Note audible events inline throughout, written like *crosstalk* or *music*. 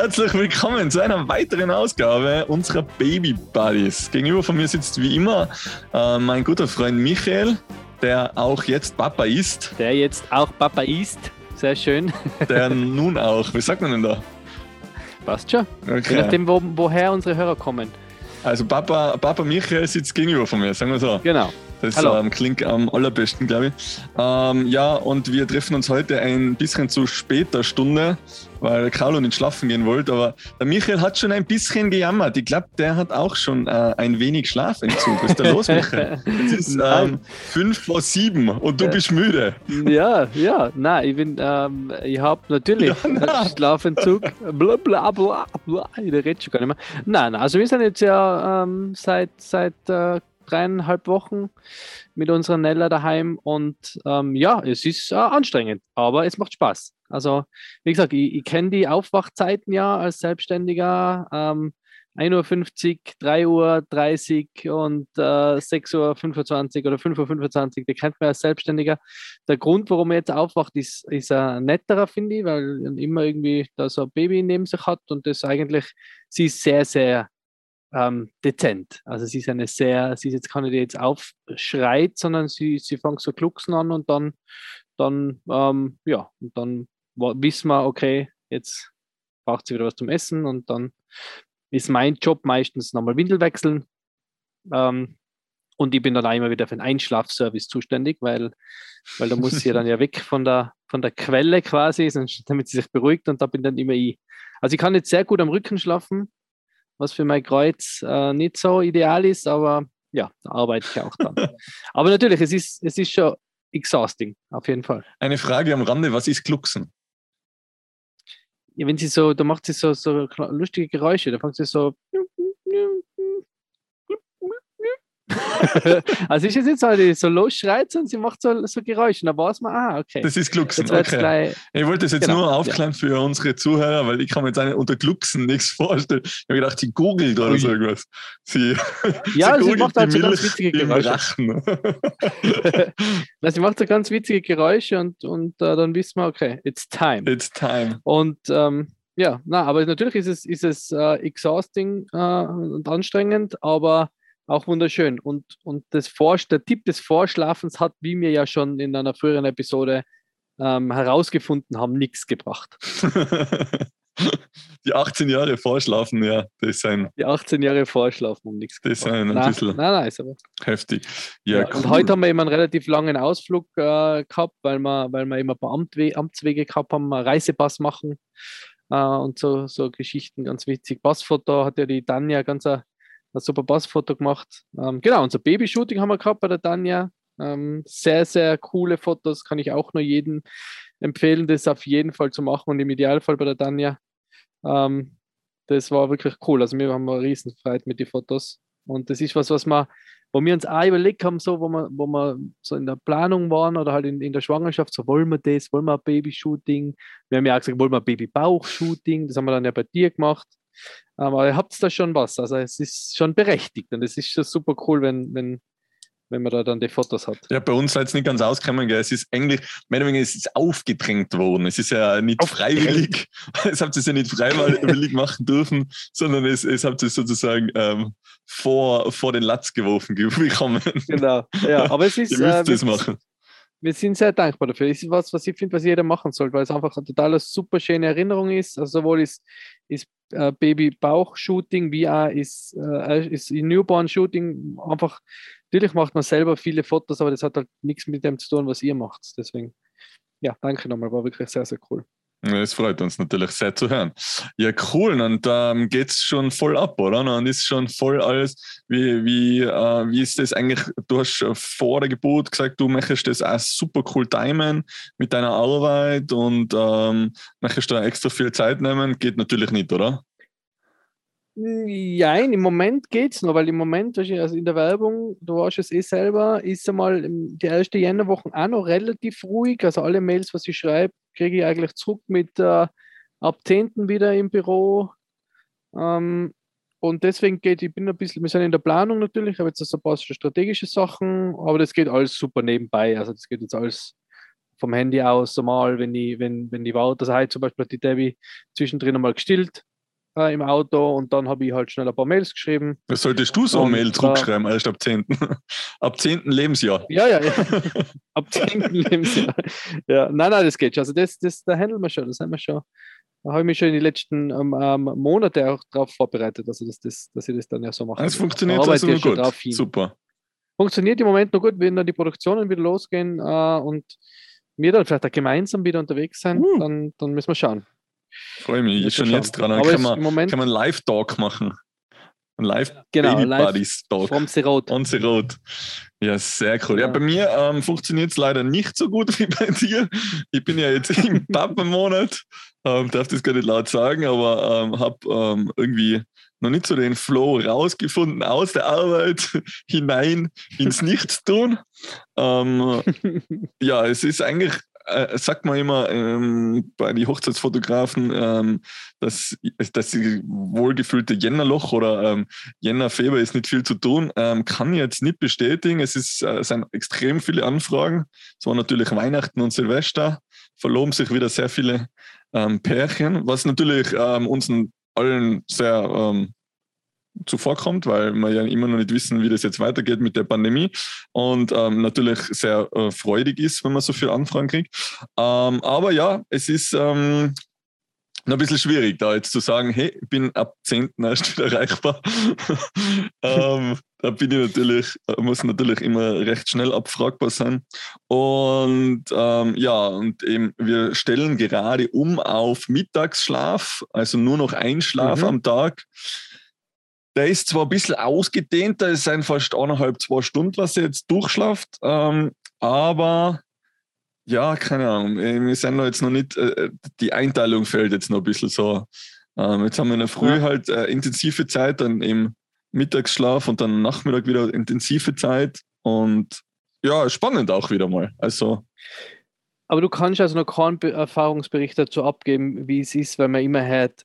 Herzlich willkommen zu einer weiteren Ausgabe unserer Baby Buddies. Gegenüber von mir sitzt wie immer äh, mein guter Freund Michael, der auch jetzt Papa ist. Der jetzt auch Papa ist. Sehr schön. Der *laughs* nun auch. Wie sagt man denn da? Passt schon. Okay. Je nachdem, wo, woher unsere Hörer kommen. Also Papa, Papa Michael sitzt gegenüber von mir, sagen wir so. Genau. Das ähm, klingt am allerbesten, glaube ich. Ähm, ja, und wir treffen uns heute ein bisschen zu später Stunde, weil Carlo nicht schlafen gehen wollte. Aber der Michael hat schon ein bisschen gejammert. Ich glaube, der hat auch schon äh, ein wenig Schlafentzug. Was ist da los, *laughs* Michael? Es ist ähm, fünf vor sieben und du bist müde. Ja, ja, nein, ich bin, ähm, ich habe natürlich ja, Schlafentzug. Bla bla bla bla. Ich rede schon gar nicht mehr. Nein, nein, also wir sind jetzt ja ähm, seit, seit äh, dreieinhalb Wochen mit unserer Nella daheim und ähm, ja, es ist äh, anstrengend, aber es macht Spaß. Also, wie gesagt, ich, ich kenne die Aufwachzeiten ja als Selbstständiger. Ähm, 1.50 Uhr, 3.30 Uhr und äh, 6.25 Uhr oder 5.25 Uhr, die kennt man als Selbstständiger. Der Grund, warum er jetzt aufwacht, ist, ist ein netterer, finde ich, weil er immer irgendwie da so ein Baby neben sich hat und das eigentlich, sie ist sehr, sehr ähm, dezent. Also sie ist eine sehr, sie ist jetzt keine, die jetzt aufschreit, sondern sie, sie fängt so glucksen an und dann, dann, ähm, ja, und dann wissen wir, okay, jetzt braucht sie wieder was zum Essen und dann ist mein Job meistens nochmal Windel wechseln. Ähm, und ich bin dann auch immer wieder für den Einschlafservice zuständig, weil, weil da muss sie dann ja *laughs* weg von der, von der Quelle quasi, damit sie sich beruhigt und da bin dann immer ich. Also ich kann jetzt sehr gut am Rücken schlafen, was für mein Kreuz äh, nicht so ideal ist, aber ja, da arbeite ich auch dran. *laughs* aber natürlich, es ist, es ist schon exhausting, auf jeden Fall. Eine Frage am Rande, was ist Glucksen? Ja, wenn sie so, da macht sie so, so lustige Geräusche, da fängt sie so *laughs* also ist es jetzt halt so losschreit und sie macht so, so Geräusche. Da weiß man, ah, okay. Das ist Glucksen. Okay. Gleich, ich wollte das jetzt genau, nur aufklären ja. für unsere Zuhörer, weil ich kann mir jetzt eine, unter Glucksen nichts vorstellen. Ich habe gedacht, sie googelt oder so irgendwas. Sie, ja, sie, sie macht halt so ganz witzige Geräusche. *laughs* *laughs* Na, sie macht so ganz witzige Geräusche und, und uh, dann wissen wir, okay, it's time. It's time. Und ähm, ja, na, aber natürlich ist es, ist es uh, exhausting uh, und anstrengend, aber auch wunderschön. Und, und das Vor der Tipp des Vorschlafens hat, wie wir ja schon in einer früheren Episode ähm, herausgefunden haben, nichts gebracht. *laughs* Die 18 Jahre Vorschlafen, ja, das ist ein. Die 18 Jahre Vorschlafen um nichts. Das ist ein, ein nein, bisschen nein, nein, ist aber heftig. Ja, ja cool. Und heute haben wir eben einen relativ langen Ausflug äh, gehabt, weil wir, weil wir immer ein paar Amtwe Amtswege gehabt haben, einen Reisepass machen äh, und so, so Geschichten, ganz witzig. Passfoto hat ja die Tanja ganz ein ein super Passfoto gemacht. Ähm, genau, unser Babyshooting haben wir gehabt bei der Tanja. Ähm, sehr, sehr coole Fotos, kann ich auch nur jedem empfehlen, das auf jeden Fall zu machen und im Idealfall bei der Tanja. Ähm, das war wirklich cool. Also wir haben eine Riesenfreude mit den Fotos. Und das ist was, was wir, wo wir uns auch überlegt haben, so, wo wir, wo wir so in der Planung waren oder halt in, in der Schwangerschaft, so wollen wir das, wollen wir ein Babyshooting. Wir haben ja auch gesagt, wollen wir ein Babybauchshooting. Das haben wir dann ja bei dir gemacht. Aber ihr habt da schon was. Also es ist schon berechtigt und es ist schon super cool, wenn, wenn, wenn man da dann die Fotos hat. Ja, bei uns seid es nicht ganz ausgekommen, gell? Es ist eigentlich, mehr oder weniger, es ist aufgedrängt worden. Es ist ja nicht freiwillig. *laughs* es habt ihr ja nicht freiwillig machen dürfen, sondern es, es habt ihr sozusagen ähm, vor, vor den Latz geworfen bekommen. *laughs* Genau, ja, aber es ist. ihr müsst äh, es machen wir sind sehr dankbar dafür. Das ist was, was ich finde, was jeder machen sollte, weil es einfach eine total super schöne Erinnerung ist. Also sowohl ist, ist äh, Baby-Bauch-Shooting wie auch ist, äh, ist Newborn-Shooting. Einfach, natürlich macht man selber viele Fotos, aber das hat halt nichts mit dem zu tun, was ihr macht. Deswegen, ja, danke nochmal, war wirklich sehr, sehr cool. Es freut uns natürlich sehr zu hören. Ja, cool. Und ähm, geht es schon voll ab, oder? Und ist schon voll alles. Wie, wie, äh, wie ist das eigentlich? Du hast vor der Geburt gesagt, du möchtest das auch super cool timen mit deiner Arbeit und ähm, möchtest da extra viel Zeit nehmen. Geht natürlich nicht, oder? Ja, im Moment geht es noch, weil im Moment, also in der Werbung, du weißt es eh selber, ist einmal die erste Jännerwoche auch noch relativ ruhig. Also alle Mails, was ich schreibe, kriege ich eigentlich zurück mit äh, ab 10. wieder im Büro. Ähm, und deswegen geht, ich bin ein bisschen, wir sind in der Planung natürlich, ich habe jetzt also ein paar strategische Sachen, aber das geht alles super nebenbei. Also das geht jetzt alles vom Handy aus so mal, wenn ich, wenn, wenn ich war, das heißt zum Beispiel hat die Debbie zwischendrin einmal gestillt äh, im Auto und dann habe ich halt schnell ein paar Mails geschrieben. Was solltest du so eine Mail zurückschreiben, erst ab 10. *laughs* ab 10. Lebensjahr. Ja, ja, ja. *laughs* ab 10. Lebensjahr. Ja, nein, nein, das geht schon. Also das, das, da handeln wir schon, das haben wir schon. Da habe ich mich schon in den letzten ähm, ähm, Monate auch darauf vorbereitet, also dass, das, dass ich das dann ja so mache. Es funktioniert also noch gut. Super. Funktioniert im Moment noch gut, wenn dann die Produktionen wieder losgehen äh, und wir dann vielleicht auch gemeinsam wieder unterwegs sein, uh. dann, dann müssen wir schauen. Freue mich ich schon jetzt dran. Dann kann man, Moment, kann man Live-Talk machen. Ein live genau, Baby Buddies Talk. From the Road. On the Road. Ja, sehr cool. Ja, ja bei mir ähm, funktioniert es leider nicht so gut *laughs* wie bei dir. Ich bin ja jetzt im *laughs* Pappenmonat, ähm, darf das gar nicht laut sagen, aber ähm, habe ähm, irgendwie noch nicht so den Flow rausgefunden aus der Arbeit *laughs* hinein ins Nichtstun. Ähm, ja, es ist eigentlich äh, sagt man immer ähm, bei den Hochzeitsfotografen, ähm, dass, dass die wohlgefühlte Jännerloch oder ähm, Jännerfeber ist nicht viel zu tun. Ähm, kann ich jetzt nicht bestätigen. Es, ist, äh, es sind extrem viele Anfragen. Es war natürlich Weihnachten und Silvester. Verloben sich wieder sehr viele ähm, Pärchen, was natürlich ähm, uns allen sehr ähm, zuvorkommt, weil wir ja immer noch nicht wissen, wie das jetzt weitergeht mit der Pandemie und ähm, natürlich sehr äh, freudig ist, wenn man so viele Anfragen kriegt. Ähm, aber ja, es ist ähm, ein bisschen schwierig, da jetzt zu sagen, hey, ich bin ab 10. erst wieder erreichbar. *laughs* ähm, da bin ich natürlich, muss natürlich immer recht schnell abfragbar sein. Und ähm, ja, und eben, wir stellen gerade um auf Mittagsschlaf, also nur noch ein Schlaf mhm. am Tag. Der ist zwar ein bisschen ausgedehnt, da ist sind fast eineinhalb, zwei Stunden, was er jetzt durchschlaft, ähm, aber ja, keine Ahnung. Äh, wir sind noch jetzt noch nicht, äh, die Einteilung fällt jetzt noch ein bisschen so. Ähm, jetzt haben wir in der Früh ja. halt äh, intensive Zeit, dann im Mittagsschlaf und dann Nachmittag wieder intensive Zeit und ja, spannend auch wieder mal. Also. Aber du kannst also noch keinen Erfahrungsbericht dazu abgeben, wie es ist, weil man immer hört,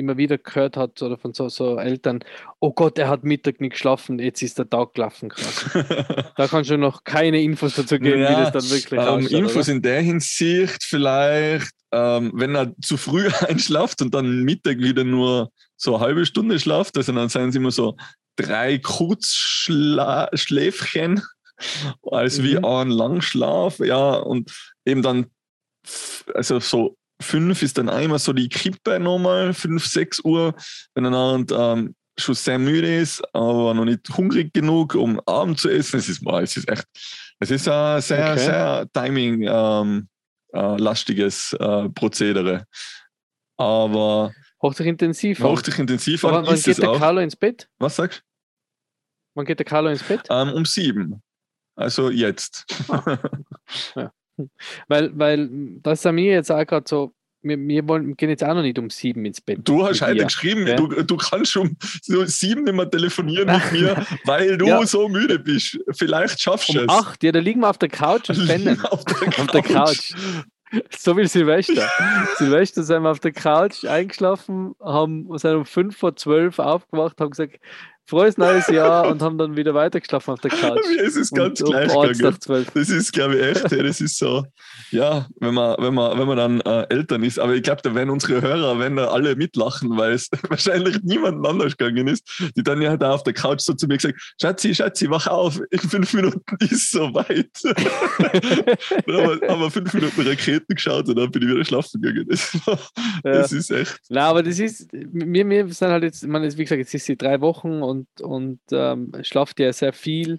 immer wieder gehört hat oder von so, so Eltern, oh Gott, er hat Mittag nicht geschlafen, jetzt ist der Tag gelaufen. *laughs* Da kannst du noch keine Infos dazu geben, ja, wie das dann wirklich ähm, ausschaut, Infos oder? in der Hinsicht vielleicht, ähm, wenn er zu früh *laughs* einschlaft und dann Mittag wieder nur so eine halbe Stunde schlaft, also dann seien es immer so drei Kurzschläfchen als mhm. wie ein Langschlaf, ja, und eben dann also so fünf ist dann einmal so die Kippe nochmal, fünf, sechs Uhr, wenn er ähm, schon sehr müde ist, aber noch nicht hungrig genug, um Abend zu essen. Es ist, boah, es ist echt, es ist ein sehr, okay. sehr timing-lastiges ähm, äh, äh, Prozedere. Aber. Hochdichintensiv. Hochdichintensiv. Aber wann geht der Carlo ins Bett? Was sagst du? Wann geht der Carlo ins Bett? Ähm, um sieben. Also jetzt. Ah. *laughs* ja. Weil, weil das ist mir jetzt auch gerade so, wir, wir wollen, gehen jetzt auch noch nicht um sieben ins Bett. Du hast heute geschrieben, ja? du, du kannst um sieben nicht mehr telefonieren mit mir, *laughs* weil du ja. so müde bist. Vielleicht schaffst du um es. Acht, ja, da liegen wir auf der Couch und *laughs* pennen. Auf der Couch. auf der Couch. So wie Silvester. *laughs* Silvester sind wir auf der Couch eingeschlafen, haben, sind um fünf vor zwölf aufgewacht, haben gesagt, frohes neues Jahr und haben dann wieder weitergeschlafen auf der *laughs* Couch. es ist ganz und, gleich. Das ist, glaube ich, echt, das ist so, ja, wenn man, wenn man, wenn man dann äh, Eltern ist, aber ich glaube, da werden unsere Hörer, wenn da alle mitlachen, weil es *laughs* wahrscheinlich niemand anders gegangen ist, die dann ja da auf der Couch so zu mir gesagt, Schatzi, Schatzi, wach auf, in fünf Minuten *laughs* ist es soweit. dann haben wir, fünf Minuten Raketen geschaut und dann bin ich wieder schlafen gegangen. Das, das ja. ist echt. Na, aber das ist, wir, wir sind halt jetzt, man ist, wie gesagt, jetzt ist sie drei Wochen und und, und ähm, schlaft ja sehr viel.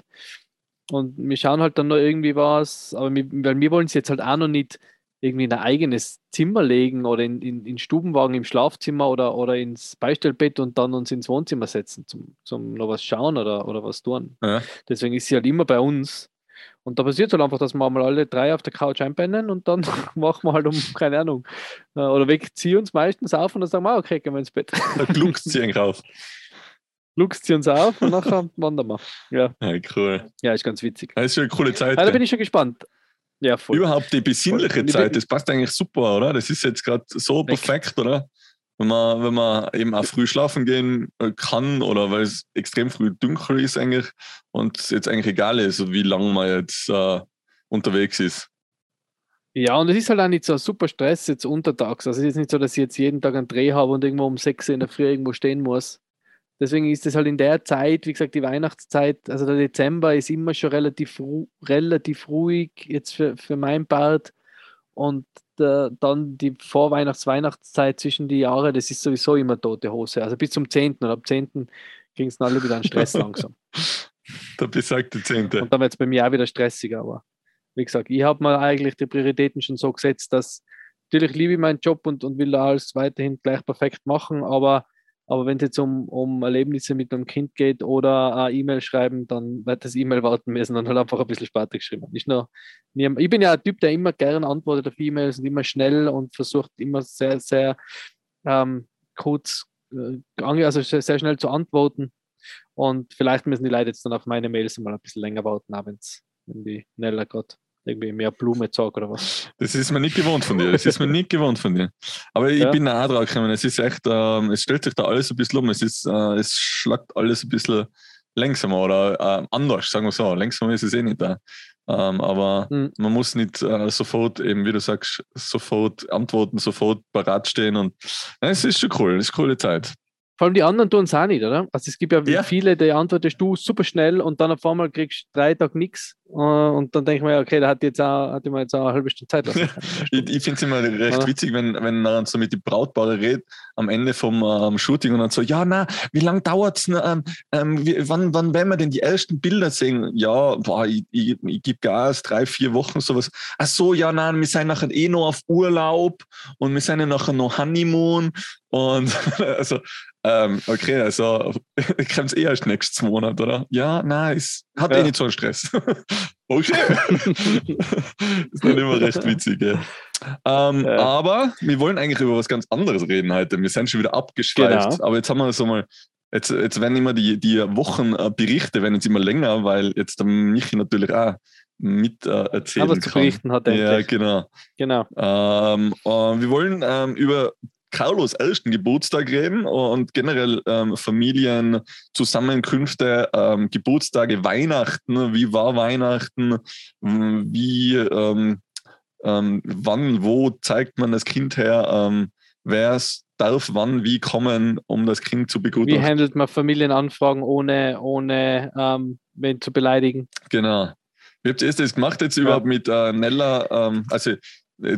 Und wir schauen halt dann noch irgendwie was, aber wir, weil wir wollen es jetzt halt auch noch nicht irgendwie in ein eigenes Zimmer legen oder in, in, in Stubenwagen im Schlafzimmer oder, oder ins Beistellbett und dann uns ins Wohnzimmer setzen, zum, zum noch was schauen oder, oder was tun. Ja. Deswegen ist sie halt immer bei uns. Und da passiert halt einfach, dass wir mal alle drei auf der Couch einpennen und dann *laughs* machen wir halt um, keine Ahnung, äh, oder sie uns meistens auf und dann sagen wir, okay, gehen wir ins Bett. Da gluckst sie eigentlich *laughs* luchst sie uns auf und nachher wandern wir. Ja. ja, cool. Ja, ist ganz witzig. Das ist schon eine coole Zeit. Ja, da bin ich schon gespannt. Ja, voll. Überhaupt die besinnliche voll. Zeit, das passt eigentlich super, oder? Das ist jetzt gerade so perfekt, oder? Wenn man, wenn man eben auch früh schlafen gehen äh, kann oder weil es extrem früh dunkel ist eigentlich und es jetzt eigentlich egal ist, wie lange man jetzt äh, unterwegs ist. Ja, und es ist halt auch nicht so ein super Stress jetzt untertags. Also es ist nicht so, dass ich jetzt jeden Tag einen Dreh habe und irgendwo um 6 Uhr in der Früh irgendwo stehen muss. Deswegen ist es halt in der Zeit, wie gesagt, die Weihnachtszeit, also der Dezember ist immer schon relativ, relativ ruhig jetzt für, für mein Part. Und der, dann die Vorweihnachts-Weihnachtszeit zwischen die Jahre, das ist sowieso immer tote Hose. Also bis zum 10. und ab 10. kriegen es alle wieder einen Stress langsam. *laughs* Der besagte 10. Und dann wird es bei mir auch wieder stressiger, aber wie gesagt, ich habe mir eigentlich die Prioritäten schon so gesetzt, dass natürlich liebe ich meinen Job und, und will da alles weiterhin gleich perfekt machen, aber, aber wenn es jetzt um, um Erlebnisse mit einem Kind geht oder eine E-Mail schreiben, dann wird das E-Mail warten müssen und halt einfach ein bisschen später geschrieben. Nicht nur, ich bin ja ein Typ, der immer gerne antwortet auf E-Mails und immer schnell und versucht immer sehr, sehr ähm, kurz, äh, also sehr, schnell zu antworten. Und vielleicht müssen die Leute jetzt dann auf meine Mails mal ein bisschen länger warten, abends wenn die Nella gerade irgendwie mehr Blume zeigt oder was. Das ist mir nicht gewohnt von dir. Das ist mir nicht gewohnt von dir. Aber ich ja. bin auch drauf gekommen. Es ist echt, ähm, es stellt sich da alles ein bisschen um. Es ist, äh, es schlagt alles ein bisschen langsamer oder äh, anders, sagen wir so. Langsamer ist es eh nicht da. Ähm, aber mhm. man muss nicht äh, sofort, eben wie du sagst, sofort antworten, sofort parat stehen. Und es ist schon cool, es ist eine coole Zeit. Vor allem die anderen tun es auch nicht, oder? Also es gibt ja, ja. viele, die antwortest du super schnell und dann auf einmal kriegst du drei Tage nichts äh, und dann denke ich mir, okay, da hat jetzt auch, hat immer jetzt auch eine halbe Stunde Zeit. *laughs* ich ich finde es immer recht ja. witzig, wenn, wenn man so mit den Brautpaare redet am Ende vom ähm, Shooting und dann so, ja, na, wie lange dauert es? Ähm, ähm, wann, wann werden wir denn die ersten Bilder sehen? Ja, boah, ich, ich, ich gebe Gas, drei, vier Wochen, sowas. Ach so, ja, nein, wir sind nachher eh noch auf Urlaub und wir sind ja nachher noch Honeymoon und *laughs* also ähm, okay, also *laughs* kommt es eh erst nächstes Monat, oder? Ja, nice. Hat eh ja. eh nicht so einen Stress. *laughs* okay. ist dann immer recht witzig, ja. Ähm, ja. Aber wir wollen eigentlich über was ganz anderes reden heute. Wir sind schon wieder abgeschweift. Genau. Aber jetzt haben wir so mal, jetzt, jetzt werden immer die, die Wochenberichte werden jetzt immer länger, weil jetzt der Michi natürlich auch mit äh, erzählen Aber zu berichten hat er. Ja, genau. genau. Ähm, wir wollen ähm, über Carlos ersten Geburtstag reden und generell ähm, Familienzusammenkünfte, ähm, Geburtstage, Weihnachten. Wie war Weihnachten? Wie, ähm, ähm wann, wo zeigt man das Kind her? Ähm, wer darf wann, wie kommen, um das Kind zu begutachten? Wie handelt man Familienanfragen, ohne, ohne ähm, wen zu beleidigen? Genau. Wie habt ihr das gemacht jetzt ja. überhaupt mit äh, Nella? also äh,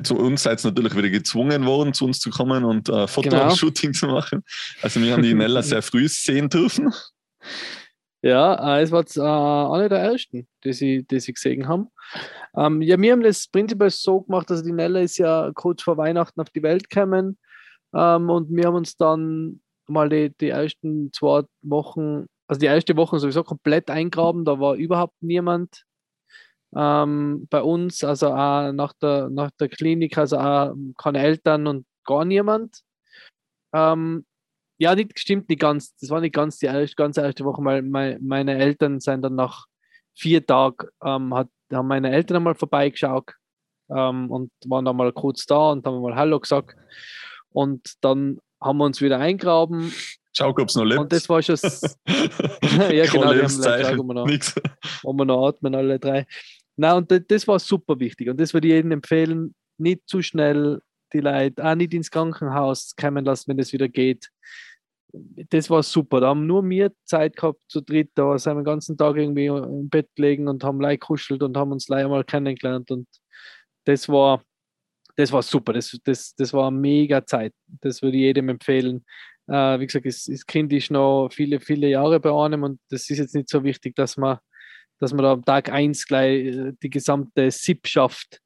zu uns seid ihr natürlich wieder gezwungen worden, zu uns zu kommen und äh, Fotoshooting genau. zu machen. Also wir haben die Nella *laughs* sehr früh sehen dürfen. Ja, äh, es war äh, einer der ersten, die sie, die sie gesehen haben. Ähm, ja, wir haben das prinzipiell so gemacht, dass die Nella ist ja kurz vor Weihnachten auf die Welt gekommen ähm, und wir haben uns dann mal die, die ersten zwei Wochen, also die erste Woche sowieso komplett eingraben, da war überhaupt niemand ähm, bei uns, also auch nach der, nach der Klinik, also auch keine Eltern und gar niemand. Ähm, ja, nicht stimmt nicht ganz. Das war nicht ganz die erste, ganz erste Woche, weil mein, meine Eltern sind dann nach vier Tagen, ähm, hat, haben meine Eltern einmal vorbeigeschaut ähm, und waren dann mal kurz da und haben mal Hallo gesagt. Und dann haben wir uns wieder eingraben. Schau, ob es noch lebt. Und das war schon. *laughs* *laughs* ja, genau, wir haben wir noch, wo wir noch atmen, alle drei. Na und das war super wichtig. Und das würde ich jedem empfehlen, nicht zu schnell die Leute auch nicht ins Krankenhaus kommen lassen, wenn es wieder geht. Das war super. Da haben nur wir Zeit gehabt zu dritt. Da sind wir den ganzen Tag irgendwie im Bett gelegen und haben leicht kuschelt und haben uns leider mal kennengelernt. Und das war, das war super. Das, das, das war mega Zeit. Das würde ich jedem empfehlen. Äh, wie gesagt, das, das Kind ist noch viele, viele Jahre bei einem und das ist jetzt nicht so wichtig, dass man dass man da am Tag 1 gleich äh, die gesamte Sippschaft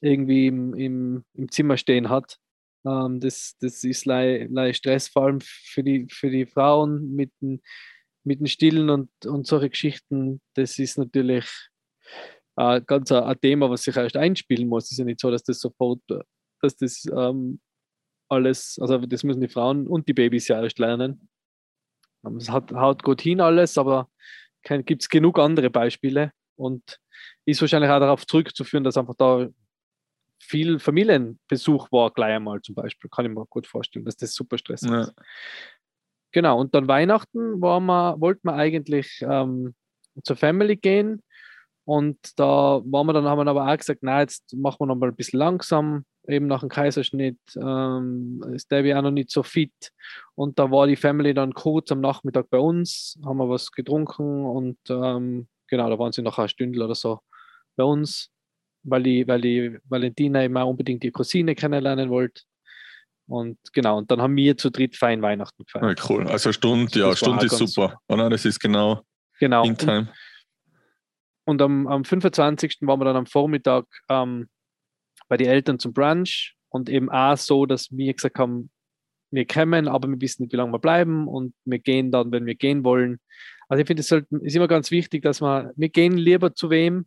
irgendwie im, im, im Zimmer stehen hat. Ähm, das, das ist leider Stress, vor allem für die, für die Frauen mit den, mit den Stillen und, und solche Geschichten. Das ist natürlich äh, ganz ein, ein, Thema, was sich erst einspielen muss. Es ist ja nicht so, dass das sofort, dass das ähm, alles, also das müssen die Frauen und die Babys ja erst lernen. Ähm, es hat, haut gut hin alles, aber gibt es genug andere Beispiele und ist wahrscheinlich auch darauf zurückzuführen, dass einfach da viel Familienbesuch war, gleich einmal zum Beispiel. Kann ich mir gut vorstellen, dass das super stressig ja. ist. Genau, und dann Weihnachten war man, wollten wir eigentlich ähm, zur Family gehen Und da waren wir dann, haben wir aber auch gesagt, nein, jetzt machen wir noch mal ein bisschen langsam, eben nach dem Kaiserschnitt ähm, ist Debbie auch noch nicht so fit. Und da war die Family dann kurz am Nachmittag bei uns, haben wir was getrunken und ähm, genau, da waren sie noch eine Stunde oder so bei uns, weil die, weil die Valentina eben auch unbedingt die Cousine kennenlernen wollte. Und genau, und dann haben wir zu dritt fein Weihnachten gefeiert. Ja, cool. Also Stunde, ja, Stunde ist super. Oder? Das ist genau, genau. in time. Und, und am, am 25. waren wir dann am Vormittag ähm, bei den Eltern zum Brunch und eben auch so, dass wir gesagt haben, wir kommen, aber wir wissen nicht, wie lange wir bleiben und wir gehen dann, wenn wir gehen wollen. Also ich finde, es ist immer ganz wichtig, dass wir, wir gehen lieber zu wem,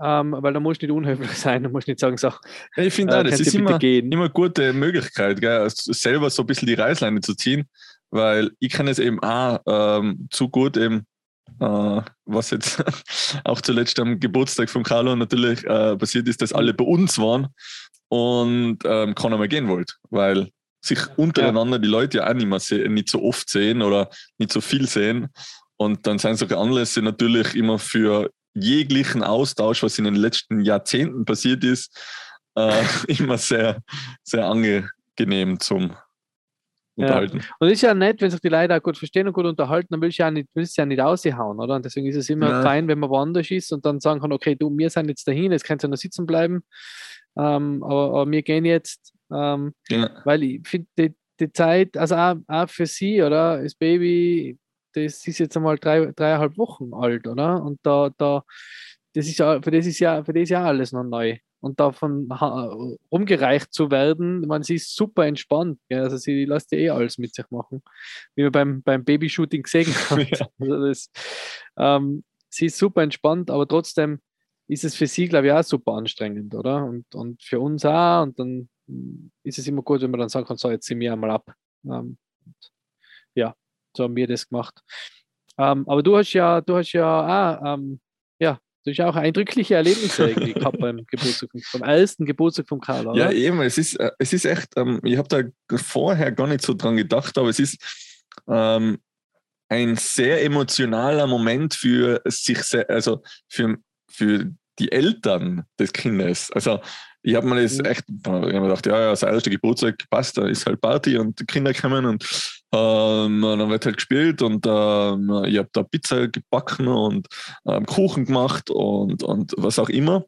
ähm, weil da muss nicht unhöflich *laughs* sein, da muss nicht sagen, so, ich finde äh, das ist immer, immer eine gute Möglichkeit, gell, selber so ein bisschen die Reißleine zu ziehen, weil ich kann es eben auch ähm, zu gut eben was jetzt *laughs* auch zuletzt am Geburtstag von Carlo natürlich uh, passiert ist, dass alle bei uns waren und ähm, keiner mehr gehen wollte, weil sich untereinander die Leute ja auch nicht, mehr nicht so oft sehen oder nicht so viel sehen. Und dann sind solche Anlässe natürlich immer für jeglichen Austausch, was in den letzten Jahrzehnten passiert ist, äh, *laughs* immer sehr, sehr angenehm zum unterhalten. Ja. Und es ist ja nett, wenn sich die Leute auch gut verstehen und gut unterhalten, dann willst du ja nicht, willst ja nicht aushauen, oder? Und deswegen ist es immer ja. fein, wenn man woanders ist und dann sagen kann, okay, du, wir sind jetzt dahin, jetzt kannst du noch sitzen bleiben, ähm, aber, aber, wir gehen jetzt, ähm, ja. weil ich finde, die, die, Zeit, also auch, auch, für sie, oder? Das Baby, das ist jetzt einmal drei, dreieinhalb Wochen alt, oder? Und da, da, das ist ja, für das ist ja, für das ist ja alles noch neu und davon rumgereicht zu werden. Man, sie ist super entspannt. Gell? Also sie lässt ja eh alles mit sich machen, wie man beim, beim Babyshooting gesehen *laughs* hat. Ja. Also das, ähm, sie ist super entspannt, aber trotzdem ist es für sie, glaube ich, auch super anstrengend, oder? Und, und für uns auch. Und dann ist es immer gut, wenn man dann sagen kann, so, jetzt ziehen wir einmal ab. Ähm, ja, so haben wir das gemacht. Ähm, aber du hast ja, du hast ja auch ähm, das ist auch eindrückliche Erlebnisse *laughs* irgendwie gehabt beim Geburtstag, beim ersten Geburtstag von Karl. Oder? Ja, eben. Es ist, äh, es ist echt, ähm, ich habe da vorher gar nicht so dran gedacht, aber es ist ähm, ein sehr emotionaler Moment für sich, also für, für die Eltern des Kindes. Also ich habe mir das mhm. echt, ich mir gedacht, ja, ja, das erste Geburtstag passt, da ist halt Party und die Kinder kommen und ähm, dann wird halt gespielt und ähm, ich habe da Pizza gebacken und ähm, Kuchen gemacht und, und was auch immer.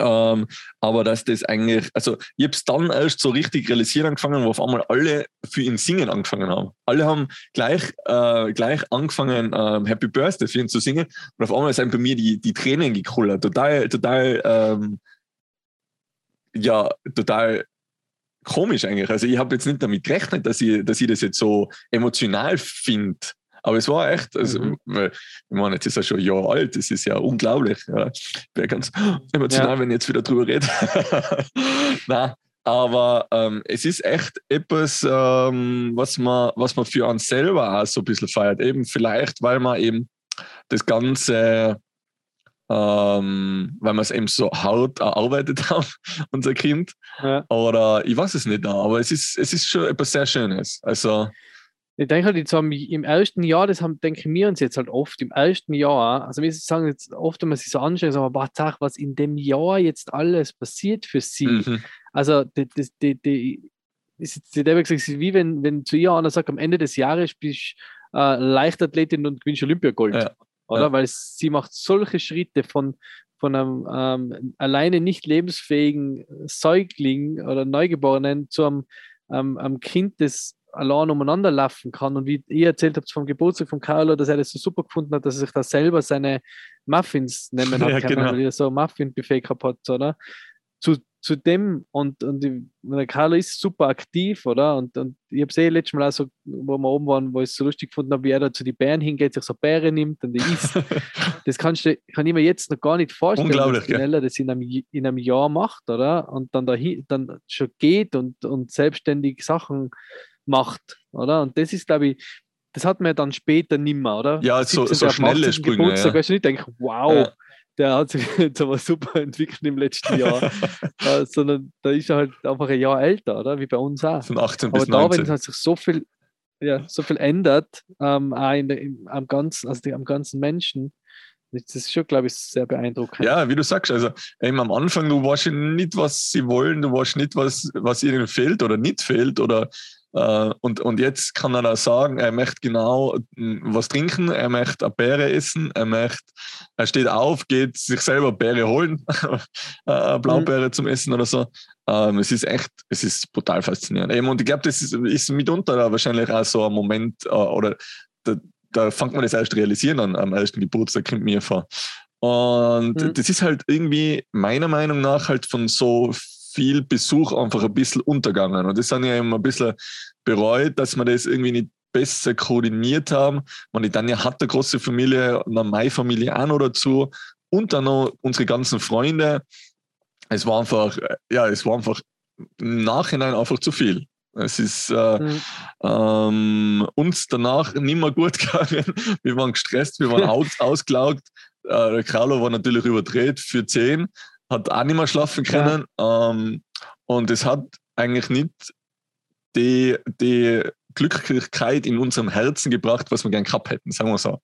Ähm, aber dass das eigentlich, also ich habe es dann erst so richtig realisieren angefangen, wo auf einmal alle für ihn singen angefangen haben. Alle haben gleich, äh, gleich angefangen, ähm, Happy Birthday für ihn zu singen und auf einmal sind bei mir die, die Tränen gekullert. Total, total ähm, ja total komisch eigentlich. Also ich habe jetzt nicht damit gerechnet, dass ich, dass ich das jetzt so emotional finde. Aber es war echt, also, mhm. weil, ich meine, jetzt ist er schon ein Jahr alt, das ist ja unglaublich. Ja. Ich bin ganz emotional, ja. wenn ich jetzt wieder drüber rede. *laughs* Nein, aber ähm, es ist echt etwas, ähm, was, man, was man für uns selber auch so ein bisschen feiert. Eben vielleicht, weil man eben das Ganze ähm, weil wir es eben so hart erarbeitet *laughs* haben, unser Kind. Ja. Oder ich weiß es nicht, aber es ist, es ist schon etwas sehr Schönes. Also, ich denke halt, jetzt haben im ersten Jahr, das haben, denken wir uns jetzt halt oft, im ersten Jahr, also wir sagen jetzt oft, wenn man sich so anschaut, aber was, was in dem Jahr jetzt alles passiert für sie. Mhm. Also, die, die, die, die ist jetzt, die gesagt, es ist wie wenn, wenn zu ihr einer sagt, am Ende des Jahres bist du äh, Leichtathletin und gewinnst Olympiagold. Ja oder? Ja. Weil sie macht solche Schritte von, von einem ähm, alleine nicht lebensfähigen Säugling oder Neugeborenen zu einem, ähm, einem Kind, das allein umeinander laufen kann. Und wie ihr erzählt habt vom Geburtstag von Carlo, dass er das so super gefunden hat, dass er sich da selber seine Muffins nehmen hat, *laughs* ja, genau. weil er so ein Muffin-Buffet gehabt hat, oder? Zu, zu dem und, und die, der Carlo ist super aktiv, oder? Und, und ich habe es eh letztes Mal auch so, wo wir oben waren, wo ich es so lustig gefunden habe, wie er da zu den Bären hingeht, sich so Bären nimmt und die isst. *laughs* das kannst du, kann ich mir jetzt noch gar nicht vorstellen, Unglaublich, dass Nella das in einem, in einem Jahr macht, oder? Und dann, dahin, dann schon geht und, und selbstständig Sachen macht, oder? Und das ist, glaube ich, das hat man ja dann später nimmer, oder? Ja, so, so schnelle Sprünge. Geburtstag, ja. weißt du, ich denke, wow, ja der hat sich *laughs* jetzt aber super entwickelt im letzten Jahr, *laughs* äh, sondern da ist er halt einfach ein Jahr älter, oder? Wie bei uns auch. Von 18 aber bis 19. da, wenn sich so viel, ja, so viel ändert, ähm, auch in, in, am, ganzen, also die, am ganzen Menschen, Das ist schon, glaube ich, sehr beeindruckend. Ja, wie du sagst, also eben am Anfang, du weißt nicht, was sie wollen, du weißt nicht, was, was ihnen fehlt oder nicht fehlt oder und, und jetzt kann er da sagen, er möchte genau hm, was trinken, er möchte eine Beere essen, er möchte, er steht auf, geht sich selber Beere holen, eine *laughs* Blaubeere mhm. zum Essen oder so. Ähm, es ist echt, es ist brutal faszinierend. Eben, und ich glaube, das ist, ist mitunter wahrscheinlich auch so ein Moment, äh, oder da, da fängt man das erst realisieren an, am ersten Geburtstag, kommt mir vor. Und mhm. das ist halt irgendwie meiner Meinung nach halt von so viel Besuch einfach ein bisschen untergegangen. Und das sind ja immer ein bisschen bereut, dass wir das irgendwie nicht besser koordiniert haben. Die Tanja hat eine große Familie, eine meine Familie auch noch dazu und dann noch unsere ganzen Freunde. Es war einfach, ja, es war einfach im Nachhinein einfach zu viel. Es ist äh, mhm. ähm, uns danach nicht mehr gut *laughs* gegangen. Wir waren gestresst, wir waren *laughs* aus, ausgelaugt. Äh, Carlo war natürlich überdreht für 10 hat auch nicht mehr schlafen können. Ja. Ähm, und es hat eigentlich nicht die, die Glücklichkeit in unserem Herzen gebracht, was wir gern gehabt hätten, sagen wir so.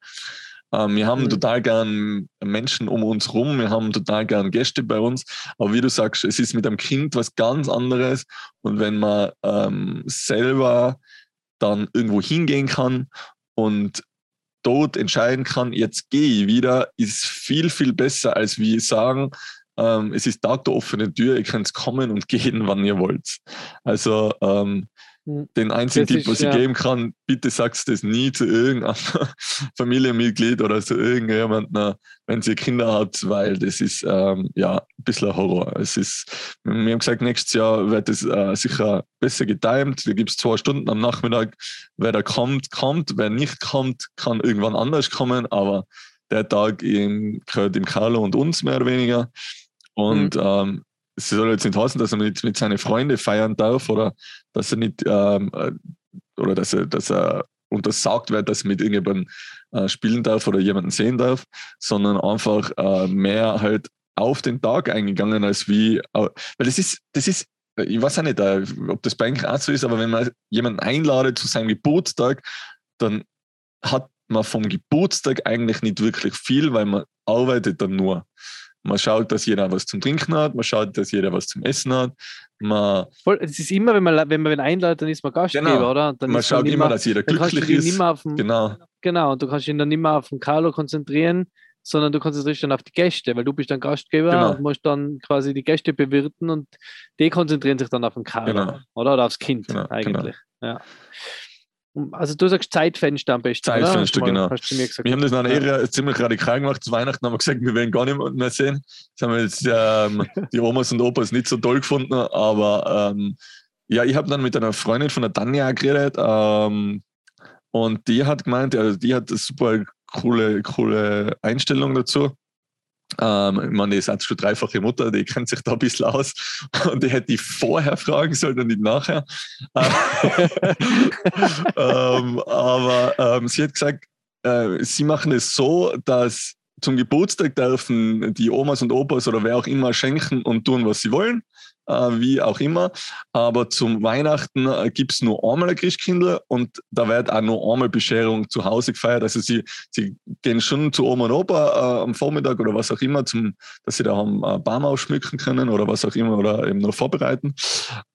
Ähm, wir haben mhm. total gern Menschen um uns rum, wir haben total gern Gäste bei uns, aber wie du sagst, es ist mit einem Kind was ganz anderes und wenn man ähm, selber dann irgendwo hingehen kann und dort entscheiden kann, jetzt gehe ich wieder, ist viel, viel besser, als wie sagen, ähm, es ist Tag der offenen Tür, ihr könnt kommen und *laughs* gehen, wann ihr wollt. Also ähm, hm. den einzigen das Tipp, was ich ja. geben kann, bitte sagt das nie zu irgendeinem *laughs* Familienmitglied oder zu irgendjemandem, wenn sie Kinder hat, weil das ist ähm, ja ein bisschen ein Horror. Es ist, wir haben gesagt, nächstes Jahr wird es äh, sicher besser getimt. Da gibt es zwei Stunden am Nachmittag. Wer da kommt, kommt. Wer nicht kommt, kann irgendwann anders kommen. Aber der Tag im, gehört dem Carlo und uns mehr oder weniger. Und mhm. ähm, es soll jetzt nicht heißen, dass er mit, mit seinen Freunden feiern darf oder dass er nicht ähm, äh, oder dass er, dass er untersagt wird, dass er mit irgendjemandem äh, spielen darf oder jemanden sehen darf, sondern einfach äh, mehr halt auf den Tag eingegangen als wie, äh, weil das ist, das ist, ich weiß auch nicht, äh, ob das bei eigentlich auch so ist, aber wenn man jemanden einladet zu seinem Geburtstag, dann hat man vom Geburtstag eigentlich nicht wirklich viel, weil man arbeitet dann nur. Man schaut, dass jeder was zum Trinken hat, man schaut, dass jeder was zum Essen hat. Man Voll, es ist immer, wenn man, wenn man wen einladet, dann ist man Gastgeber, genau. oder? Dann man schaut immer, dass jeder glücklich ist. Den, genau. genau, und du kannst ihn dann nicht mehr auf den Carlo konzentrieren, sondern du konzentrierst dann auf die Gäste, weil du bist dann Gastgeber genau. und musst dann quasi die Gäste bewirten und die konzentrieren sich dann auf den Carlo, genau. oder? Oder aufs Kind genau, genau. eigentlich. Ja. Also du sagst Zeitfenster am besten. Zeitfenster, genau. wir haben das nach einer ja. ziemlich radikal gemacht. Zu Weihnachten haben wir gesagt, wir werden gar nicht mehr sehen. Das haben jetzt ähm, *laughs* die Omas und Opas nicht so toll gefunden. Aber ähm, ja, ich habe dann mit einer Freundin von der Tanja geredet ähm, und die hat gemeint, also die hat eine super coole, coole Einstellung dazu. Ähm, ich meine, ist jetzt schon dreifache Mutter, die kennt sich da ein bisschen aus und die hätte ich vorher fragen sollen und nicht nachher. *laughs* *laughs* ähm, aber ähm, sie hat gesagt, äh, sie machen es so, dass zum Geburtstag dürfen die Omas und Opas oder wer auch immer schenken und tun, was sie wollen. Äh, wie auch immer. Aber zum Weihnachten äh, gibt es nur einmal ein Christkindl und da wird auch nur einmal Bescherung zu Hause gefeiert. Also sie, sie gehen schon zu Oma und Opa äh, am Vormittag oder was auch immer, zum, dass sie da haben äh, Baum ausschmücken können oder was auch immer oder eben noch vorbereiten.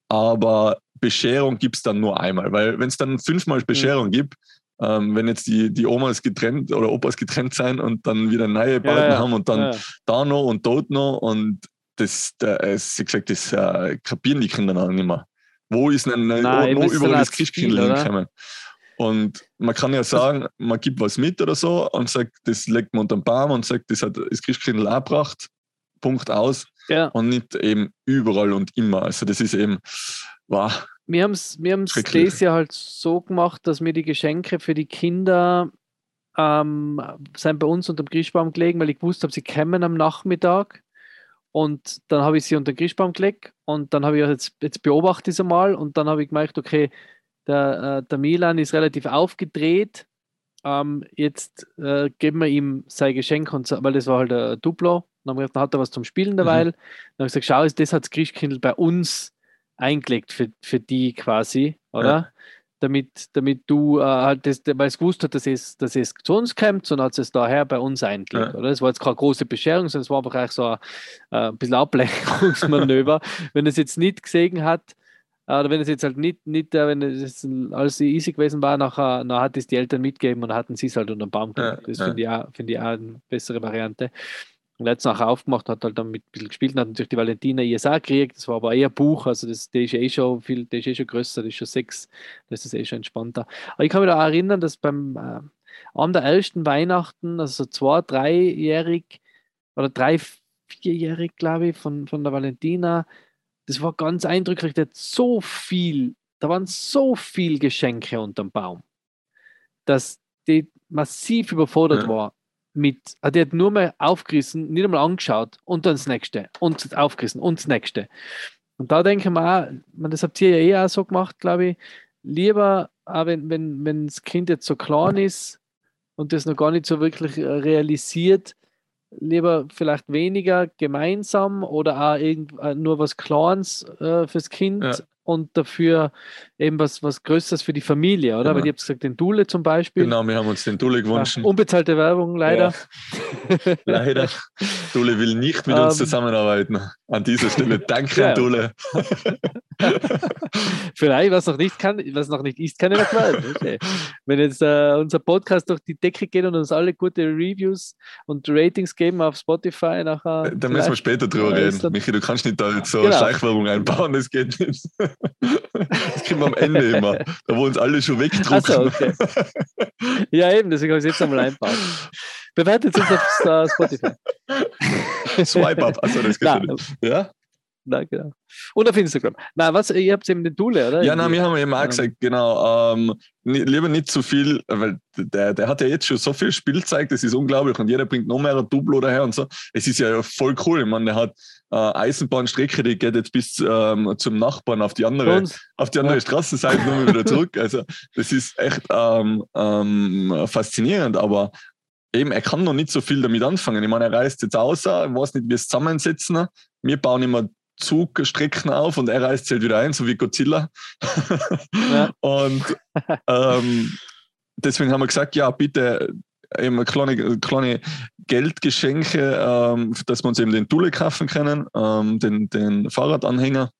Aber Bescherung gibt es dann nur einmal, weil wenn es dann fünfmal mhm. Bescherung mhm. gibt, ähm, wenn jetzt die, die Omas getrennt oder Opas getrennt sein und dann wieder neue Bauten ja, haben und dann ja. da noch und dort noch und das, da, sie gesagt, das äh, kapieren die Kinder noch nicht mehr. Wo ist denn Nein, wo, überall das Christkind hingekommen? Und man kann ja sagen, man gibt was mit oder so und sagt, das legt man unter den Baum und sagt, das hat das Christkindl auch gebracht. Punkt aus. Ja. Und nicht eben überall und immer. Also das ist eben, wow. Wir haben es wir das Jahr halt so gemacht, dass wir die Geschenke für die Kinder ähm, sind bei uns unter dem Christbaum gelegen, weil ich gewusst habe, sie kommen am Nachmittag. Und dann habe ich sie unter den Christbaum gelegt und dann habe ich jetzt, jetzt beobachtet sie mal und dann habe ich gemerkt, okay, der, äh, der Milan ist relativ aufgedreht. Ähm, jetzt äh, geben wir ihm sein Geschenk, und, weil das war halt ein Duplo. Dann, haben wir gedacht, dann hat er was zum Spielen dabei. Mhm. Dann habe ich gesagt, schau, das hat das Christkindl bei uns eingelegt für, für die quasi, oder? Ja. damit, damit du äh, halt, das, weil es gewusst hat, dass es, dass es zu uns kommt, sondern hat es daher bei uns eingelegt. Ja. Oder? Das war jetzt keine große Bescherung, sondern es war einfach so ein, äh, ein bisschen Ablenkungsmanöver. *laughs* wenn es jetzt nicht gesehen hat, äh, oder wenn es jetzt halt nicht, nicht äh, wenn es alles easy gewesen war, nachher, nachher hat es die Eltern mitgegeben und hatten sie es halt unter den Baum gelegt. Das ja. finde ich, auch, find ich auch eine bessere Variante. Und er nachher aufgemacht, hat halt dann mit ein bisschen gespielt und hat natürlich die Valentina ISA gekriegt. Das war aber eher Buch, also das, der ist eh schon viel, der ist eh schon größer, das ist schon sechs, das ist eh schon entspannter. Aber ich kann mich da erinnern, dass beim äh, an der ersten Weihnachten, also so zwei, dreijährig oder drei, vierjährig, glaube ich, von, von der Valentina, das war ganz eindrücklich. Der hat so viel, da waren so viele Geschenke unterm Baum, dass die massiv überfordert ja. war mit, ah, die hat nur mal aufgerissen, nicht einmal angeschaut und dann das nächste und aufgerissen und das nächste. Und da denke ich mir auch, das habt ihr ja eh auch so gemacht, glaube ich, lieber, auch wenn, wenn, wenn das Kind jetzt so klein ist und das noch gar nicht so wirklich äh, realisiert, lieber vielleicht weniger gemeinsam oder auch äh, nur was Kleines äh, fürs Kind ja und dafür eben was, was Größeres für die Familie, oder? Genau. Weil ihr habt gesagt, den Dule zum Beispiel. Genau, wir haben uns den Dule gewünscht. Ja, unbezahlte Werbung, leider. Ja. leider. *laughs* Dule will nicht mit uns ähm. zusammenarbeiten. An dieser Stelle danke ja. Dule. *laughs* Vielleicht, was noch nicht kann, was noch nicht ist, kann ich noch. Okay. Wenn jetzt äh, unser Podcast durch die Decke geht und uns alle gute Reviews und Ratings geben auf Spotify nachher. Da müssen wir später drüber reden. Michi, du kannst nicht da jetzt so genau. Schleichwerbung einbauen, das geht nicht. Das kriegen wir am Ende immer, da wo uns alle schon wegdrucken. So, okay. Ja, eben, deswegen habe ich es jetzt einmal einbauen. Bewertet uns auf Spotify. Swipe up, also das geht Nein, Ja? Nein, genau. Und auf Instagram. Na, was, ihr habt eben den Dule, oder? Ja, nein, wir haben eben auch gesagt, genau, ähm, lieber nicht zu viel, weil der, der hat ja jetzt schon so viel Spielzeug, das ist unglaublich und jeder bringt noch mehr ein Duplo daher und so. Es ist ja voll cool. Ich meine, der hat äh, Eisenbahnstrecke, die geht jetzt bis ähm, zum Nachbarn auf die andere, auf die andere ja. Straßenseite nur wieder *laughs* zurück. Also, das ist echt ähm, ähm, faszinierend, aber eben, er kann noch nicht so viel damit anfangen. Ich meine, er reist jetzt außer, ich weiß nicht, wie es zusammensetzen. Wir bauen immer Zugstrecken auf und er reist halt wieder ein, so wie Godzilla. Ja. *laughs* und *laughs* ähm, deswegen haben wir gesagt, ja, bitte eben kleine, kleine Geldgeschenke, ähm, dass wir uns eben den Dule kaufen können, ähm, den, den Fahrradanhänger.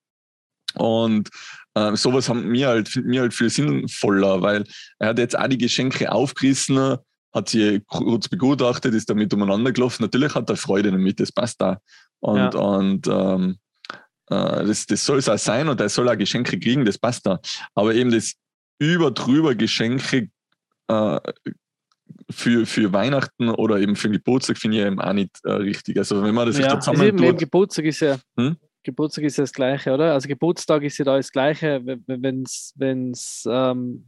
Und äh, sowas haben wir halt, finden wir halt viel sinnvoller, weil er hat jetzt auch die Geschenke aufgerissen, hat sie kurz begutachtet, ist damit umeinander gelaufen. Natürlich hat er Freude damit, das passt da. Und, ja. und ähm, äh, das, das soll es auch sein und er soll auch Geschenke kriegen, das passt da. Aber eben das über drüber Geschenke äh, für, für Weihnachten oder eben für den Geburtstag finde ich eben auch nicht äh, richtig. Also wenn man das ja, zusammen also eben, tut, Geburtstag ist ja hm? Geburtstag ist ja das Gleiche, oder? Also Geburtstag ist ja da das Gleiche, wenn es wenn's, ähm,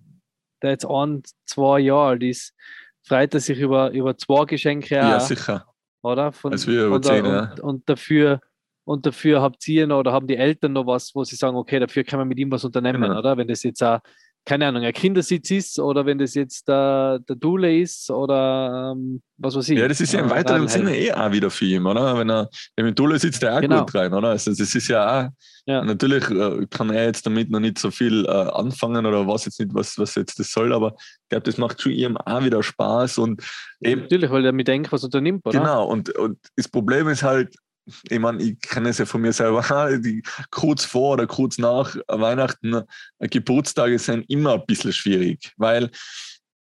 der jetzt ein, zwei Jahre alt ist, freut er sich über, über zwei Geschenke Ja, auch, sicher. Oder? Von, Als wir über zehn, und, ja. und dafür und dafür habt ihr noch oder haben die Eltern noch was, wo sie sagen, okay, dafür kann man mit ihm was unternehmen, genau. oder? Wenn das jetzt auch, keine Ahnung, ein Kindersitz ist oder wenn das jetzt der, der Dule ist oder ähm, was weiß ich. Ja, das ist ja im weiteren Sinne eh auch wieder für ihn, oder? Wenn er im Dule sitzt, der auch genau. gut rein, oder? Also das ist ja auch, ja. natürlich äh, kann er jetzt damit noch nicht so viel äh, anfangen oder was jetzt nicht, was, was jetzt das soll, aber ich glaube, das macht schon ihm auch wieder Spaß und eben, Natürlich, weil er mit denkt, was unternimmt, oder? Genau, und, und das Problem ist halt, ich meine, ich kenne es ja von mir selber, die kurz vor oder kurz nach Weihnachten Geburtstage sind immer ein bisschen schwierig, weil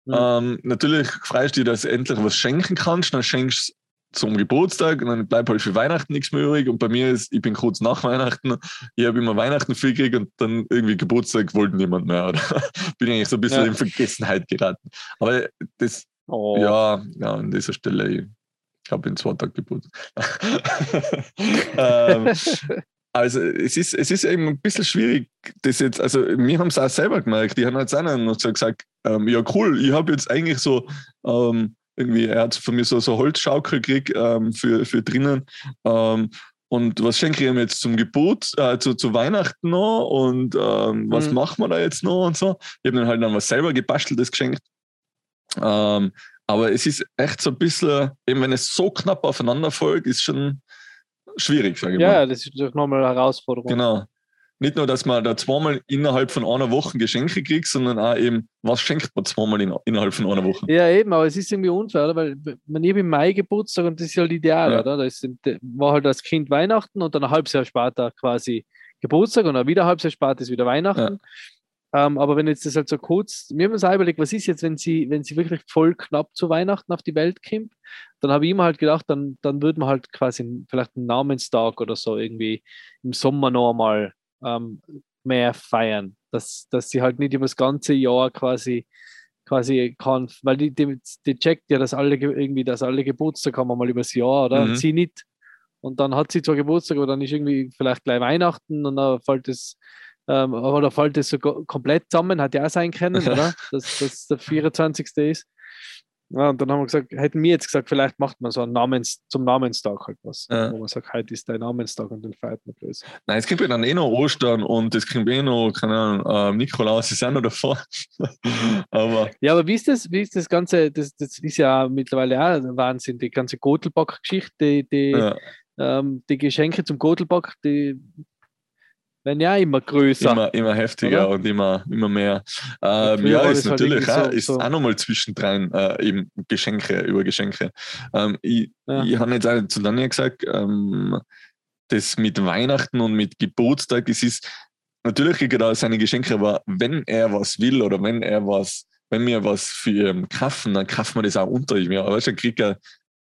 mhm. ähm, natürlich freust du dir, dass du endlich was schenken kannst, dann schenkst du zum Geburtstag und dann bleibt halt für Weihnachten nichts mehr übrig. Und bei mir ist, ich bin kurz nach Weihnachten, ich habe immer Weihnachten viel gekriegt und dann irgendwie Geburtstag wollte niemand mehr. Oder *laughs* bin eigentlich so ein bisschen ja. in Vergessenheit geraten. Aber das, oh. ja, ja, an dieser Stelle, ich habe in zwei Tagen Geburtstag. ähm, *laughs* also es ist, es ist eben ein bisschen schwierig, das jetzt, also wir haben es auch selber gemerkt, die haben jetzt auch noch so gesagt, ähm, ja cool, ich habe jetzt eigentlich so ähm, irgendwie, er hat von mir so, so Holzschaukel gekriegt ähm, für, für drinnen. Ähm, und was schenke ich ihm jetzt zum Geburt, äh, zu, zu Weihnachten noch und ähm, was mhm. machen wir da jetzt noch und so. Ich habe dann halt dann was selber gebasteltes geschenkt. Ähm, aber es ist echt so ein bisschen, eben wenn es so knapp aufeinander folgt, ist schon schwierig, sage ich ja, mal. Ja, das ist doch nochmal eine Herausforderung. Genau. nicht nur, dass man da zweimal innerhalb von einer Woche Geschenke kriegt, sondern auch eben, was schenkt man zweimal in, innerhalb von einer Woche? Ja, eben, aber es ist irgendwie unfair, oder? weil man ich im Mai Geburtstag und das ist halt ideal, ja. oder? Das war halt als Kind Weihnachten und dann ein halbes Jahr später quasi Geburtstag und dann wieder ein halbes Jahr später ist wieder Weihnachten. Ja. Ähm, aber wenn jetzt das halt so kurz, mir haben uns auch überlegt, was ist jetzt, wenn sie, wenn sie wirklich voll knapp zu Weihnachten auf die Welt kommt, dann habe ich immer halt gedacht, dann, dann würde man halt quasi vielleicht einen Namenstag oder so irgendwie im Sommer noch einmal ähm, mehr feiern. Dass, dass sie halt nicht über das ganze Jahr quasi quasi kann, weil die, die, die checkt ja, dass alle irgendwie, dass alle Geburtstag haben mal übers Jahr, oder? Mhm. Und sie nicht. Und dann hat sie zwar Geburtstag, aber dann ist irgendwie vielleicht gleich Weihnachten und dann fällt es, ähm, oder fällt es so komplett zusammen, hat ja auch sein können, *laughs* oder? Dass das der 24. ist. Ja, und dann haben wir gesagt, hätten wir jetzt gesagt, vielleicht macht man so einen Namens, zum Namenstag halt was. Ja. Wo man sagt, heute ist dein Namenstag und dann feiert man das. Nein, es gibt ja dann eh noch Ostern und es kommt eh noch, keine Ahnung, äh, Nikolaus ist auch noch davor. *laughs* aber ja, aber wie ist das, wie ist das Ganze, das, das ist ja mittlerweile auch Wahnsinn, die ganze Gotelback-Geschichte, die, die, ja. ähm, die Geschenke zum Gotelback, die werden ja immer größer. Immer, immer heftiger oder? und immer, immer mehr. Ähm, ja, ist halt natürlich auch, so, ist auch nochmal zwischendrin äh, eben Geschenke über Geschenke. Ähm, ich ja. ich habe jetzt auch zu Daniel gesagt, ähm, das mit Weihnachten und mit Geburtstag, das ist natürlich kriegt er da seine Geschenke, aber wenn er was will oder wenn er was, wenn wir was für ihn kaufen, dann kaufen wir das auch unter ihm. Ja, aber schon kriegt er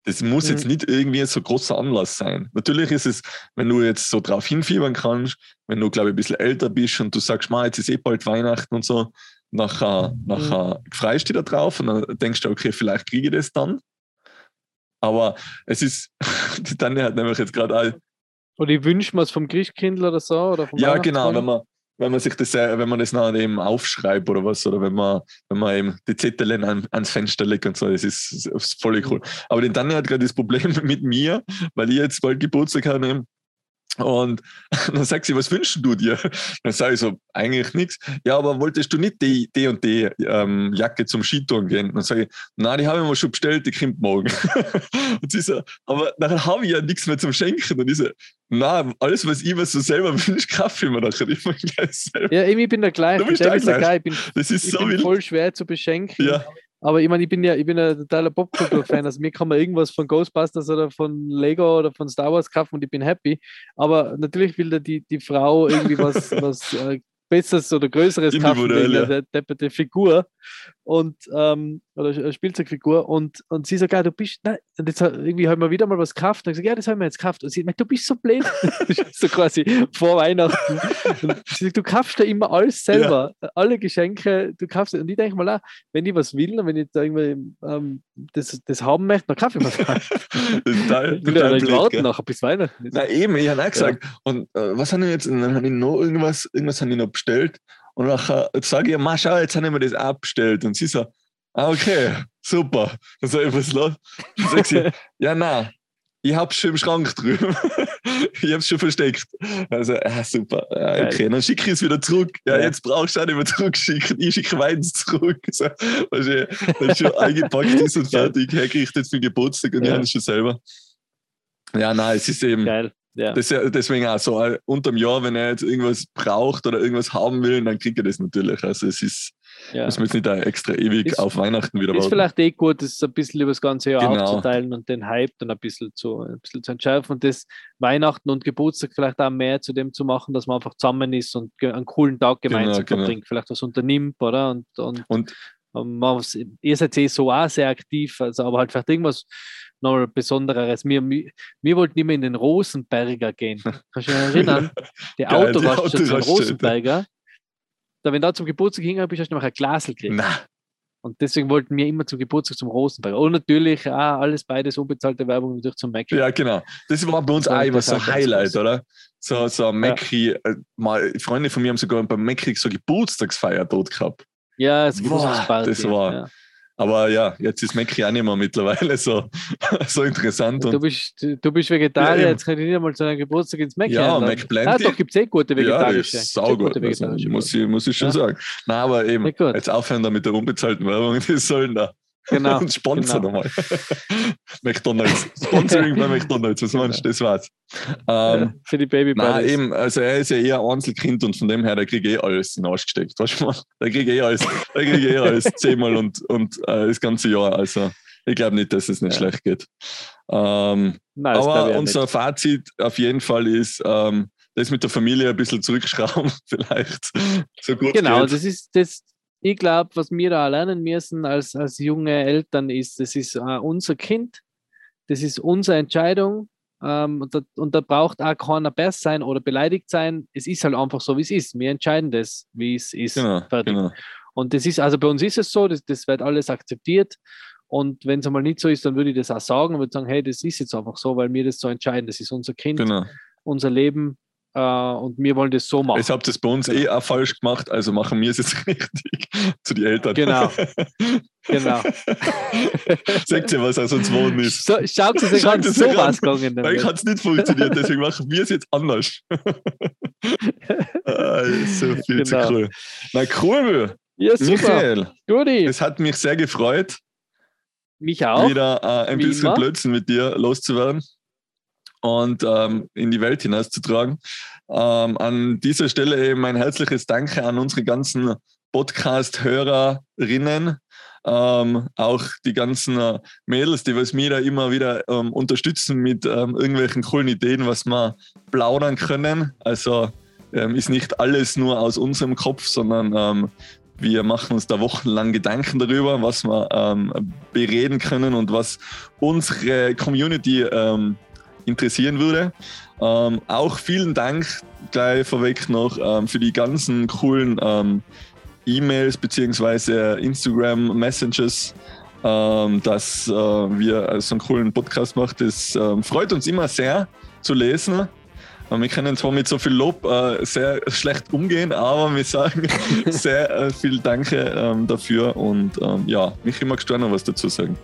das muss mhm. jetzt nicht irgendwie so großer Anlass sein. Natürlich ist es, wenn du jetzt so drauf hinfiebern kannst, wenn du, glaube ich, ein bisschen älter bist und du sagst, mal, jetzt ist eh bald Weihnachten und so, nachher, mhm. nachher freust du da drauf und dann denkst du, okay, vielleicht kriege ich das dann. Aber es ist, *laughs* die Tanja hat nämlich jetzt gerade all. Oder ich wünsche mir es vom Christkindler oder so? Oder vom ja, genau, wenn man, wenn man sich das, äh, wenn man das nachher eben aufschreibt oder was, oder wenn man, wenn man eben die Zettel an, ans Fenster legt und so, das ist, das ist voll cool. Aber den Daniel hat gerade das Problem *laughs* mit mir, weil ich jetzt bald Geburtstag habe und *laughs* dann sagt sie, was wünschst du dir? Dann sage ich so, eigentlich nichts. Ja, aber wolltest du nicht die, die und die ähm, Jacke zum Skitouren gehen? Dann sage ich, nein, die habe ich mir schon bestellt, die kommt morgen. *laughs* und sie so, aber dann habe ich ja nichts mehr zum Schenken. Und ich so, nein, alles, was ich mir so selber *laughs* wünsche, kaufe ich mir nachher immer gleich selber. Ja, ich bin der gleiche. Du bist der gleich. Ich bin, das ist ich so bin voll schwer zu beschenken. Ja. Aber ich meine, ich bin ja, ich bin ja totaler Popkultur-Fan. Also mir kann man irgendwas von Ghostbusters oder von Lego oder von Star Wars kaufen und ich bin happy. Aber natürlich will da die, die Frau irgendwie was, *laughs* was äh, Besseres oder Größeres kaufen wegen ja. der depperte Figur und ähm, oder Spielzeugfigur und, und sie sagt, ja, du bist, nein, und jetzt irgendwie haben wir wieder mal was gekauft. Und ich gesagt, ja, das haben wir jetzt gekauft. Und sie sagt, du bist so blöd, *laughs* so quasi vor Weihnachten. Und sie sagt, du kaufst da immer alles selber, ja. alle Geschenke, du kaufst und ich denke mal, auch, wenn ich was will und wenn ich da irgendwie ähm, das, das haben möchte, dann kaufe ich was. total, *laughs* ich total ja warten nachher bis Weihnachten. Na eben, ich habe auch gesagt. Ja. und äh, was haben wir jetzt, dann habe ich noch irgendwas, irgendwas habe ich noch bestellt und nachher sage ich, mal schau, jetzt habe ich mir das abbestellt. Und sie so, ah, okay, super. Dann sage ich, was ist los? Dann sagt sie, *laughs* ja, nein, ich habe es schon im Schrank drüben. *laughs* ich habe es schon versteckt. Also, ja, super. Ja, okay, dann schicke ich es wieder zurück. Ja, ja. jetzt brauchst du auch nicht mehr zurückschicken. Ich schicke meins zurück. So, du, dann schon eingepackt *laughs* ist und fertig. Hergerichtet für den Geburtstag und ja. ich habe es schon selber. Ja, nein, es ist eben. Geil. Ja. Das, deswegen auch so äh, unterm Jahr, wenn er jetzt irgendwas braucht oder irgendwas haben will, dann kriegt er das natürlich. Also es ist, ja. muss man jetzt nicht extra ewig ist, auf Weihnachten wieder warten. Ist vielleicht eh gut, das ein bisschen über das ganze Jahr genau. aufzuteilen und den Hype dann ein bisschen zu, ein bisschen zu entschärfen und das Weihnachten und Geburtstag vielleicht auch mehr zu dem zu machen, dass man einfach zusammen ist und einen coolen Tag genau, gemeinsam genau, verbringt, genau. vielleicht was unternimmt, oder? Und, und, und man, ihr seid eh so auch sehr aktiv, also aber halt vielleicht irgendwas noch Besonderes. Wir, wir, wir, wollten immer in den Rosenberger gehen. Kannst du dich erinnern? *laughs* Die Autoraststation Rosenberger. Da, wenn da zum Geburtstag hingegangen bist, hast du noch ein Glasel gekriegt. Na. Und deswegen wollten wir immer zum Geburtstag zum Rosenberger. Und natürlich auch alles beides unbezahlte Werbung natürlich zum Mackie. Ja, genau. Das war bei uns auch immer so ein Highlight, oder? So, so ein Mackie. Ja. Äh, mal, Freunde von mir haben sogar beim Mackie so Geburtstagsfeier dort gehabt. Ja, das, Boah, das war. Ja. Aber ja, jetzt ist Mackie auch nicht mehr mittlerweile so, *laughs* so interessant. du, bist, du bist Vegetarier, ja, jetzt kann ich nicht einmal zu einem Geburtstag ins Mackie Ja, McPlenty. Ah, doch, gibt es eh gute vegetarische. Ja, saugut, also, muss, ich, muss ich schon ja. sagen. Nein, aber eben, jetzt aufhören da mit der unbezahlten Werbung, *laughs* die sollen da Genau. Und *laughs* Sponsor genau. nochmal. *laughs* McDonalds. *laughs* Sponsoring bei McDonalds, was meinst du, das war's. Ähm, Für die Baby Nein, eben, also er ist ja eher ein Einzelkind und von dem her, der kriegt eh alles in den Arsch gesteckt. Weißt du mal? Der kriegt eh alles, der kriegt eh alles zehnmal und, und äh, das ganze Jahr. Also ich glaube nicht, dass es nicht Ja. schlecht geht. Ähm, Nein, aber unser nicht. Fazit auf jeden Fall ist, ähm, das mit der Familie ein bisschen zurückschrauben, vielleicht. So gut Genau, geht. das ist das. Ich glaube, was wir da lernen müssen als, als junge Eltern ist, das ist äh, unser Kind, das ist unsere Entscheidung ähm, und, da, und da braucht auch keiner besser sein oder beleidigt sein. Es ist halt einfach so, wie es ist. Wir entscheiden das, wie es ist. Genau, genau. Und das ist, also bei uns ist es so, das, das wird alles akzeptiert. Und wenn es einmal nicht so ist, dann würde ich das auch sagen und würde sagen, hey, das ist jetzt einfach so, weil wir das so entscheiden. Das ist unser Kind, genau. unser Leben äh, und wir wollen das so machen. Jetzt habt ihr es bei uns eh auch falsch gemacht, also machen wir es jetzt *laughs* richtig zu den Eltern. Genau. Genau. *laughs* Sagt ihr, was aus uns wohnen ist? So, schaut es euch an, es so euch an. was gegangen. Damit. hat es nicht funktioniert, deswegen machen wir es jetzt anders. *laughs* ah, so viel zu Genau. cool. Na cool, Ja, super. Michael. Guti, Es hat mich sehr gefreut, mich auch. wieder äh, ein wie bisschen immer. Blödsinn mit dir loszuwerden und ähm, in die Welt hinauszutragen. Ähm, an dieser Stelle eben mein herzliches Danke an unsere ganzen Podcast-Hörerinnen, ähm, auch die ganzen äh, Mädels, die was mir da immer wieder ähm, unterstützen mit ähm, irgendwelchen coolen Ideen, was wir plaudern können. Also ähm, ist nicht alles nur aus unserem Kopf, sondern ähm, wir machen uns da wochenlang Gedanken darüber, was wir ähm, bereden können und was unsere Community ähm, interessieren würde. Ähm, auch vielen Dank gleich vorweg noch ähm, für die ganzen coolen ähm, E-Mails beziehungsweise Instagram Messages, ähm, dass äh, wir so einen coolen Podcast machen. Das ähm, freut uns immer sehr zu lesen. Wir können zwar mit so viel Lob äh, sehr schlecht umgehen, aber wir sagen *laughs* sehr äh, viel Danke ähm, dafür und ja, mich immer gestorben noch was dazu sagen.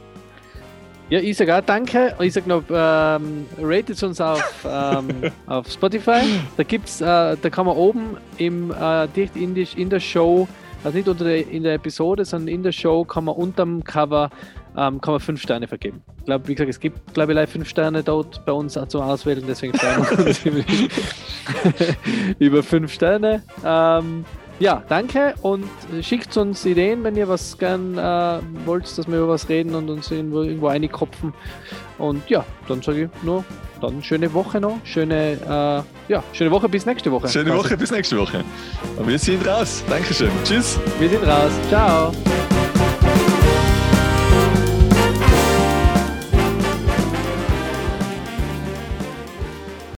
Ja, ich sage auch danke. Ich sage noch, ähm, ratet uns auf, *laughs* ähm, auf Spotify. Da gibt's, äh, da kann man oben im, äh, direkt in, die, in der Show, also nicht unter der, in der Episode, sondern in der Show kann man unterm Cover ähm, kann man fünf Sterne vergeben. Ich glaube, wie gesagt, es gibt, glaube ich, live fünf Sterne dort bei uns zum Auswählen, deswegen *laughs* freuen wir uns über, *laughs* über fünf Sterne. Ähm, ja, danke und schickt uns Ideen, wenn ihr was gern äh, wollt, dass wir über was reden und uns irgendwo, irgendwo einkopfen. Und ja, dann sage ich nur, dann schöne Woche noch. Schöne, äh, ja, schöne Woche bis nächste Woche. Schöne Woche, bis nächste Woche. Und wir sind raus. Dankeschön. Tschüss. Wir sind raus. Ciao.